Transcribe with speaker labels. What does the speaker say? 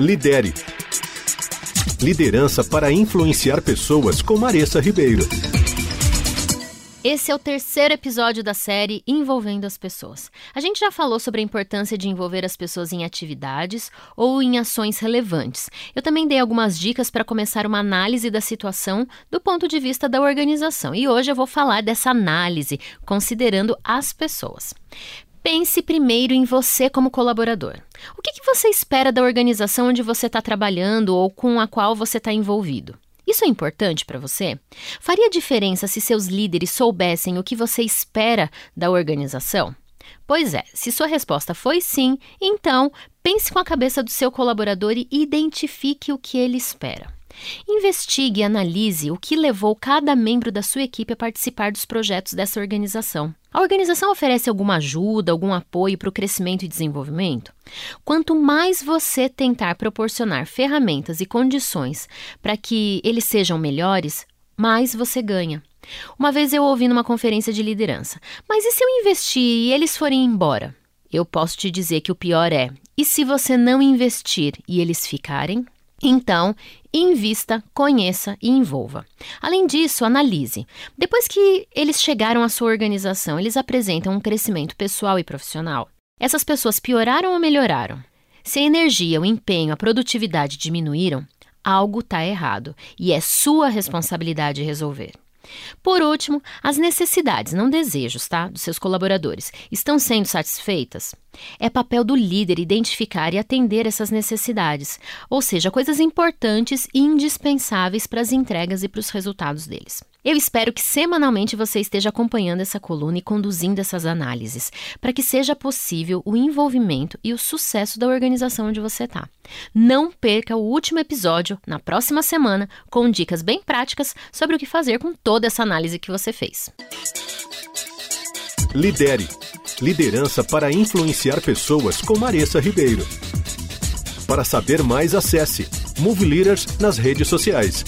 Speaker 1: Lidere. Liderança para influenciar pessoas com Maressa Ribeiro.
Speaker 2: Esse é o terceiro episódio da série Envolvendo as Pessoas. A gente já falou sobre a importância de envolver as pessoas em atividades ou em ações relevantes. Eu também dei algumas dicas para começar uma análise da situação do ponto de vista da organização. E hoje eu vou falar dessa análise considerando as pessoas. Pense primeiro em você como colaborador. O que, que você espera da organização onde você está trabalhando ou com a qual você está envolvido? Isso é importante para você? Faria diferença se seus líderes soubessem o que você espera da organização? Pois é, se sua resposta foi sim, então pense com a cabeça do seu colaborador e identifique o que ele espera. Investigue e analise o que levou cada membro da sua equipe a participar dos projetos dessa organização. A organização oferece alguma ajuda, algum apoio para o crescimento e desenvolvimento? Quanto mais você tentar proporcionar ferramentas e condições para que eles sejam melhores, mais você ganha. Uma vez eu ouvi numa conferência de liderança: Mas e se eu investir e eles forem embora? Eu posso te dizer que o pior é: e se você não investir e eles ficarem? Então, invista, conheça e envolva. Além disso, analise. Depois que eles chegaram à sua organização, eles apresentam um crescimento pessoal e profissional. Essas pessoas pioraram ou melhoraram? Se a energia, o empenho, a produtividade diminuíram, algo está errado e é sua responsabilidade resolver. Por último, as necessidades, não desejos, tá, dos seus colaboradores, estão sendo satisfeitas? É papel do líder identificar e atender essas necessidades, ou seja, coisas importantes e indispensáveis para as entregas e para os resultados deles. Eu espero que semanalmente você esteja acompanhando essa coluna e conduzindo essas análises, para que seja possível o envolvimento e o sucesso da organização onde você está. Não perca o último episódio na próxima semana com dicas bem práticas sobre o que fazer com toda essa análise que você fez.
Speaker 1: Lidere. Liderança para influenciar pessoas com Maressa Ribeiro. Para saber mais, acesse Move Leaders nas redes sociais.